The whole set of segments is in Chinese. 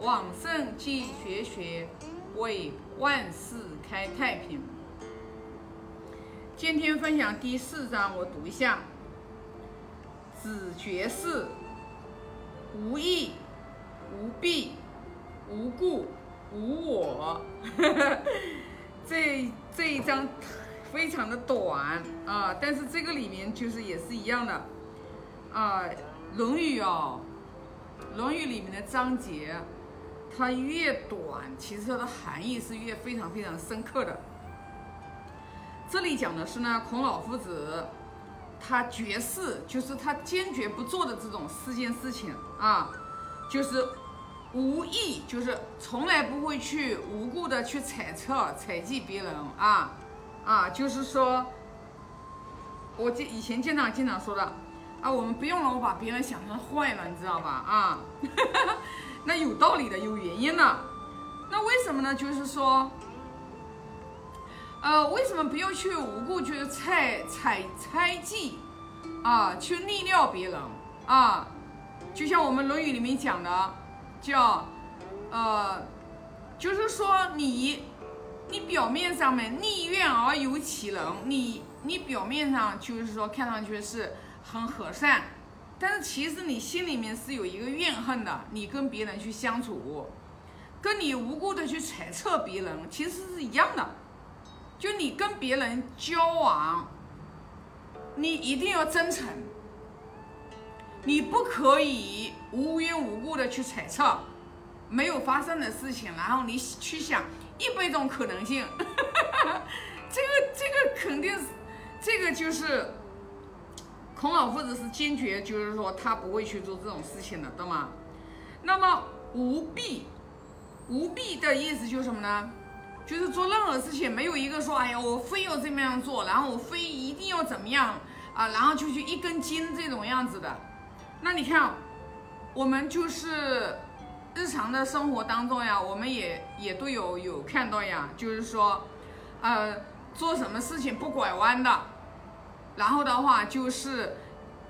往圣继绝学，为万世开太平。今天分享第四章，我读一下：子绝世，无义，无弊，无故，无我。这这一章非常的短啊，但是这个里面就是也是一样的啊，《论语》哦，《论语》里面的章节。它越短，其实它的含义是越非常非常深刻的。这里讲的是呢，孔老夫子他绝世，就是他坚决不做的这种四件事情啊，就是无意，就是从来不会去无故的去猜测、猜忌别人啊啊，就是说，我这以前经常经常说的啊，我们不用老把别人想成坏了，你知道吧啊？那有道理的，有原因的。那为什么呢？就是说，呃，为什么不要去无故去猜猜猜忌啊，去逆料别人啊？就像我们《论语》里面讲的，叫呃，就是说你你表面上面逆愿而有其人，你你表面上就是说看上去是很和善。但是其实你心里面是有一个怨恨的，你跟别人去相处，跟你无辜的去揣测别人，其实是一样的。就你跟别人交往，你一定要真诚，你不可以无缘无故的去揣测没有发生的事情，然后你去想一百种可能性。这个这个肯定是，这个就是。孔老夫子是坚决，就是说他不会去做这种事情的，懂吗？那么无弊，无弊的意思就是什么呢？就是做任何事情没有一个说，哎呀，我非要这么样做，然后我非一定要怎么样啊，然后就去一根筋这种样子的。那你看，我们就是日常的生活当中呀，我们也也都有有看到呀，就是说，呃，做什么事情不拐弯的。然后的话就是，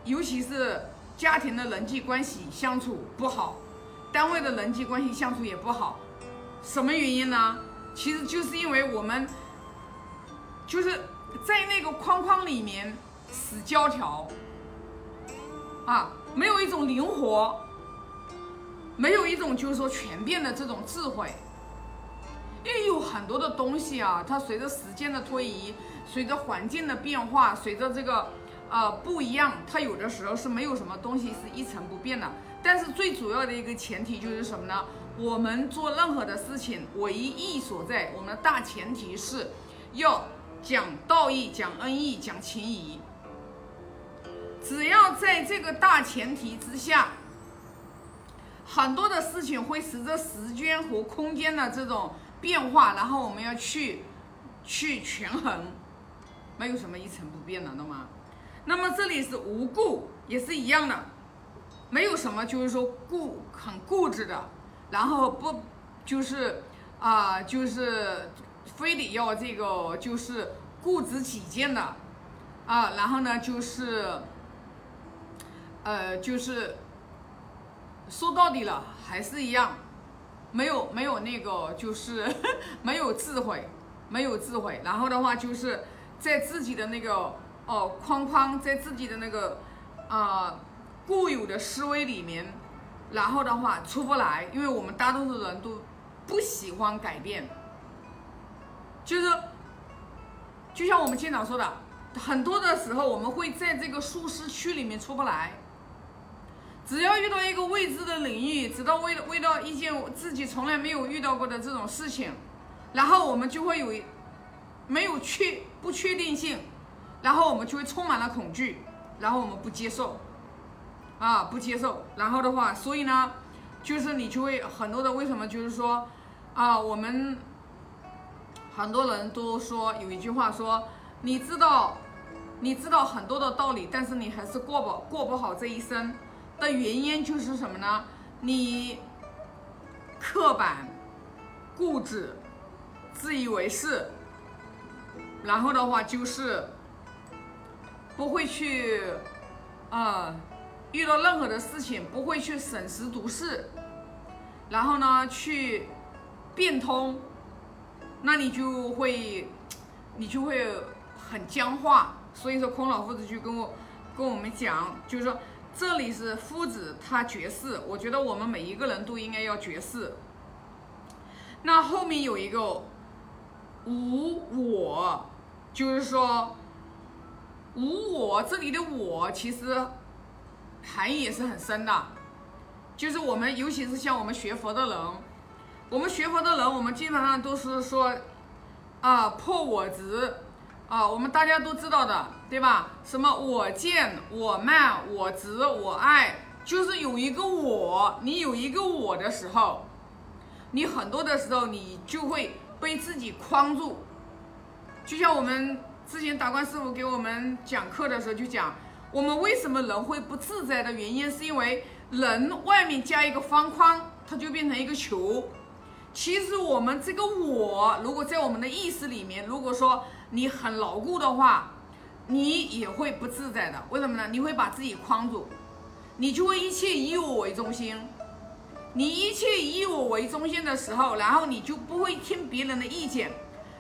尤其是家庭的人际关系相处不好，单位的人际关系相处也不好，什么原因呢？其实就是因为我们就是在那个框框里面死胶条啊，没有一种灵活，没有一种就是说全变的这种智慧。因为有很多的东西啊，它随着时间的推移，随着环境的变化，随着这个呃不一样，它有的时候是没有什么东西是一成不变的。但是最主要的一个前提就是什么呢？我们做任何的事情，唯一所在，我们的大前提是要讲道义、讲恩义、讲情谊。只要在这个大前提之下，很多的事情会随着时间和空间的这种。变化，然后我们要去去权衡，没有什么一成不变的，懂吗？那么这里是无故，也是一样的，没有什么就是说固很固执的，然后不就是啊，就是非得要这个就是固执己见的啊，然后呢就是呃就是说到底了还是一样。没有没有那个就是 没有智慧，没有智慧，然后的话就是在自己的那个哦框框，在自己的那个啊固有的思维里面，然后的话出不来，因为我们大多数人都不喜欢改变，就是就像我们经常说的，很多的时候我们会在这个舒适区里面出不来。只要遇到一个未知的领域，直到遇遇到一件自己从来没有遇到过的这种事情，然后我们就会有没有确不确定性，然后我们就会充满了恐惧，然后我们不接受，啊，不接受，然后的话，所以呢，就是你就会很多的为什么就是说啊，我们很多人都说有一句话说，你知道你知道很多的道理，但是你还是过不过不好这一生。的原因就是什么呢？你刻板、固执、自以为是，然后的话就是不会去，呃，遇到任何的事情不会去审时度势，然后呢去变通，那你就会你就会很僵化。所以说，孔老夫子就跟我跟我们讲，就是说这里是夫子他绝世，我觉得我们每一个人都应该要绝世。那后面有一个无我，就是说无我，这里的我其实含义也是很深的。就是我们，尤其是像我们学佛的人，我们学佛的人，我们基本上都是说啊破我执啊，我们大家都知道的，对吧？什么我见、我慢、我执、我爱，就是有一个我，你有一个我的时候，你很多的时候你就会被自己框住。就像我们之前达观师傅给我们讲课的时候就讲，我们为什么人会不自在的原因，是因为。人外面加一个方框，它就变成一个球。其实我们这个我，如果在我们的意识里面，如果说你很牢固的话，你也会不自在的。为什么呢？你会把自己框住，你就会一切以我为中心。你一切以我为中心的时候，然后你就不会听别人的意见。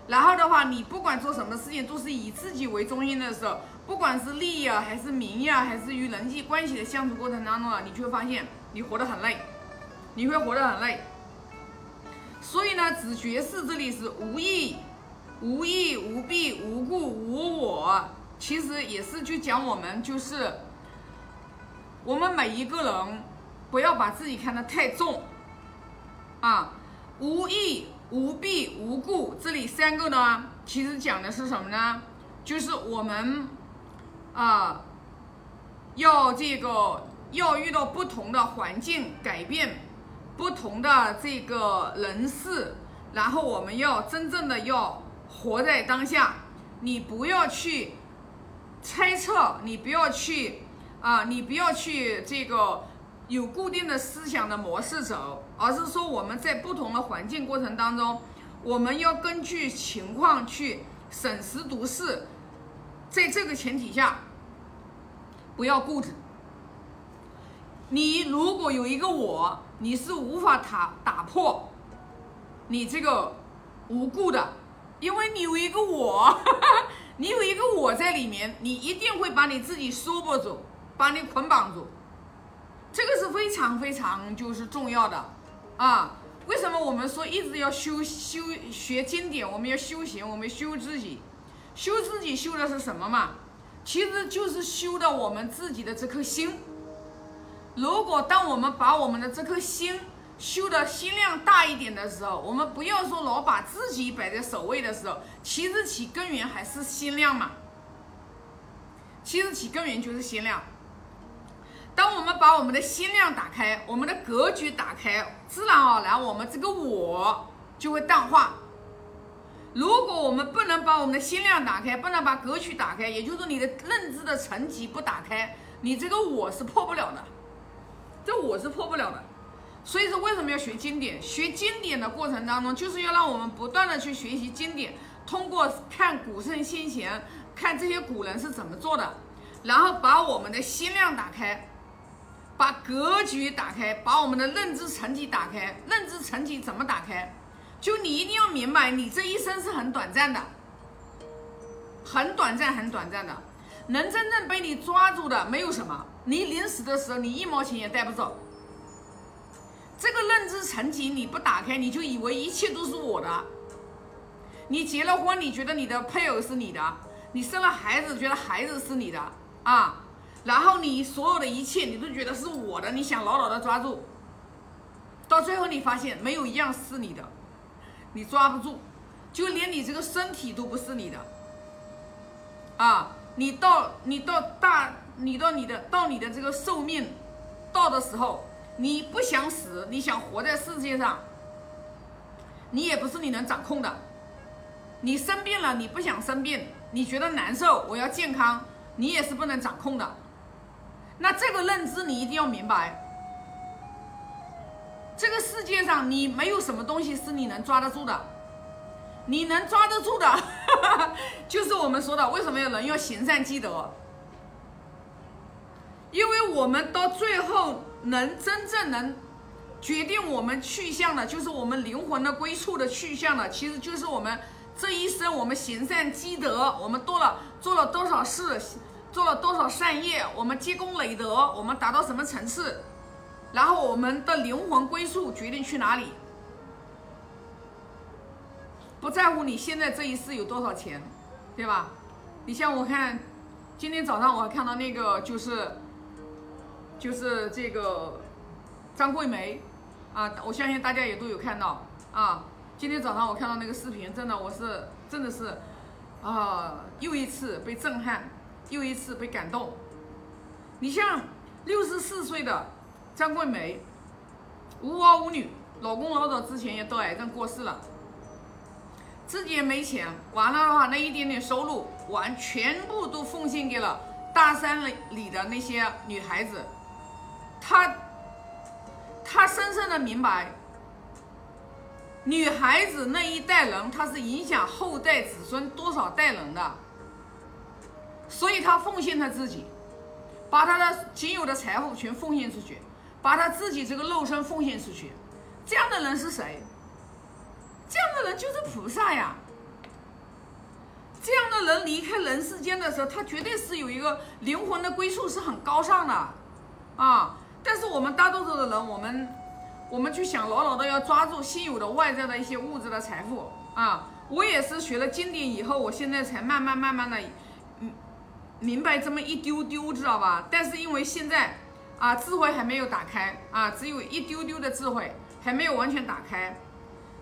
然后的话，你不管做什么事情，都是以自己为中心的时候。不管是利益啊，还是名呀，还是与人际关系的相处过程当中啊，你就会发现你活得很累，你会活得很累。所以呢，子觉士这里是无义、无义、无弊、无故、无我，其实也是就讲我们就是我们每一个人不要把自己看得太重啊。无义、无弊、无故，这里三个呢，其实讲的是什么呢？就是我们。啊，要这个要遇到不同的环境改变，不同的这个人事，然后我们要真正的要活在当下。你不要去猜测，你不要去啊，你不要去这个有固定的思想的模式走，而是说我们在不同的环境过程当中，我们要根据情况去审时度势，在这个前提下。不要固执。你如果有一个我，你是无法打打破你这个无故的，因为你有一个我，你有一个我在里面，你一定会把你自己束缚住，把你捆绑住。这个是非常非常就是重要的啊！为什么我们说一直要修修学经典？我们要修行，我们修自己，修自己修的是什么嘛？其实就是修的我们自己的这颗心。如果当我们把我们的这颗心修的心量大一点的时候，我们不要说老把自己摆在首位的时候，其实其根源还是心量嘛。其实其根源就是心量。当我们把我们的心量打开，我们的格局打开，自然而然我们这个我就会淡化。如果我们不能把我们的心量打开，不能把格局打开，也就是说你的认知的层级不打开，你这个我是破不了的，这我是破不了的。所以说为什么要学经典？学经典的过程当中，就是要让我们不断的去学习经典，通过看古圣先贤，看这些古人是怎么做的，然后把我们的心量打开，把格局打开，把我们的认知层级打开。认知层级怎么打开？就你一定要明白，你这一生是很短暂的，很短暂，很短暂的。能真正被你抓住的没有什么。你临死的时候，你一毛钱也带不走。这个认知层级你不打开，你就以为一切都是我的。你结了婚，你觉得你的配偶是你的；你生了孩子，觉得孩子是你的啊。然后你所有的一切，你都觉得是我的，你想牢牢的抓住。到最后，你发现没有一样是你的。你抓不住，就连你这个身体都不是你的，啊，你到你到大，你到你的到你的这个寿命到的时候，你不想死，你想活在世界上，你也不是你能掌控的。你生病了，你不想生病，你觉得难受，我要健康，你也是不能掌控的。那这个认知你一定要明白。这个世界上，你没有什么东西是你能抓得住的。你能抓得住的，就是我们说的，为什么有人要行善积德？因为我们到最后能真正能决定我们去向的，就是我们灵魂的归处的去向的，其实就是我们这一生我们行善积德，我们多了做了多少事，做了多少善业，我们积功累德，我们达到什么层次，然后我们的灵魂归宿决定去哪里。不在乎你现在这一世有多少钱，对吧？你像我看，今天早上我还看到那个就是，就是这个张桂梅，啊，我相信大家也都有看到啊。今天早上我看到那个视频，真的我是真的是，啊，又一次被震撼，又一次被感动。你像六十四岁的张桂梅，无儿无女，老公老早之前也得癌症过世了。自己也没钱，完了的话，那一点点收入完全部都奉献给了大山里里的那些女孩子。她，她深深的明白，女孩子那一代人，她是影响后代子孙多少代人的。所以他奉献他自己，把他的仅有的财富全奉献出去，把他自己这个肉身奉献出去。这样的人是谁？这样的人就是菩萨呀！这样的人离开人世间的时候，他绝对是有一个灵魂的归宿，是很高尚的啊。但是我们大多数的人，我们我们去想牢牢的要抓住现有的外在的一些物质的财富啊。我也是学了经典以后，我现在才慢慢慢慢的明白这么一丢丢，知道吧？但是因为现在啊智慧还没有打开啊，只有一丢丢的智慧还没有完全打开。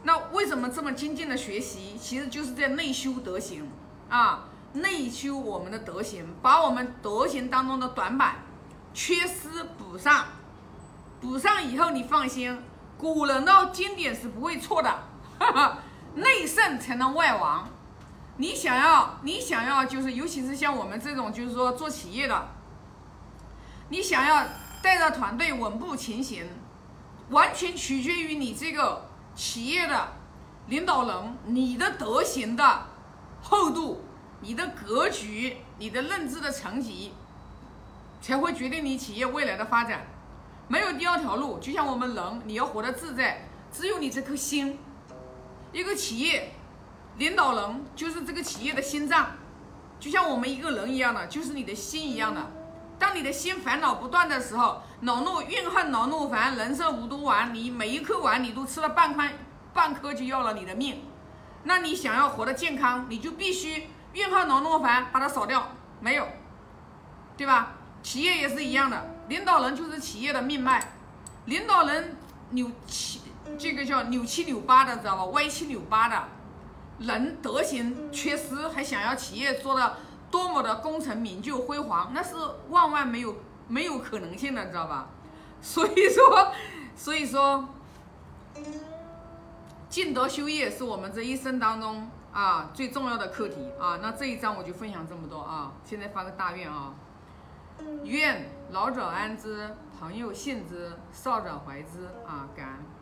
那为什么这么精进的学习？其实就是在内修德行啊，内修我们的德行，把我们德行当中的短板、缺失补上。补上以后，你放心，古人的经典是不会错的。哈哈内圣才能外王。你想要，你想要，就是尤其是像我们这种，就是说做企业的，你想要带着团队稳步前行，完全取决于你这个。企业的领导人，你的德行的厚度，你的格局，你的认知的层级，才会决定你企业未来的发展。没有第二条路。就像我们人，你要活得自在，只有你这颗心。一个企业领导人就是这个企业的心脏，就像我们一个人一样的，就是你的心一样的。当你的心烦恼不断的时候，恼怒、怨恨、恼怒、烦，人生无毒丸，你每一颗丸你都吃了半块，半颗就要了你的命。那你想要活得健康，你就必须怨恨、恼怒、烦把它扫掉，没有，对吧？企业也是一样的，领导人就是企业的命脉，领导人扭七，这个叫扭七扭八的，知道吧？歪七扭八的，人德行缺失，还想要企业做的。多么的功成名就辉煌，那是万万没有没有可能性的，知道吧？所以说，所以说，尽德修业是我们这一生当中啊最重要的课题啊。那这一章我就分享这么多啊。现在发个大愿啊，愿老者安之，朋友信之，少者怀之啊，感恩。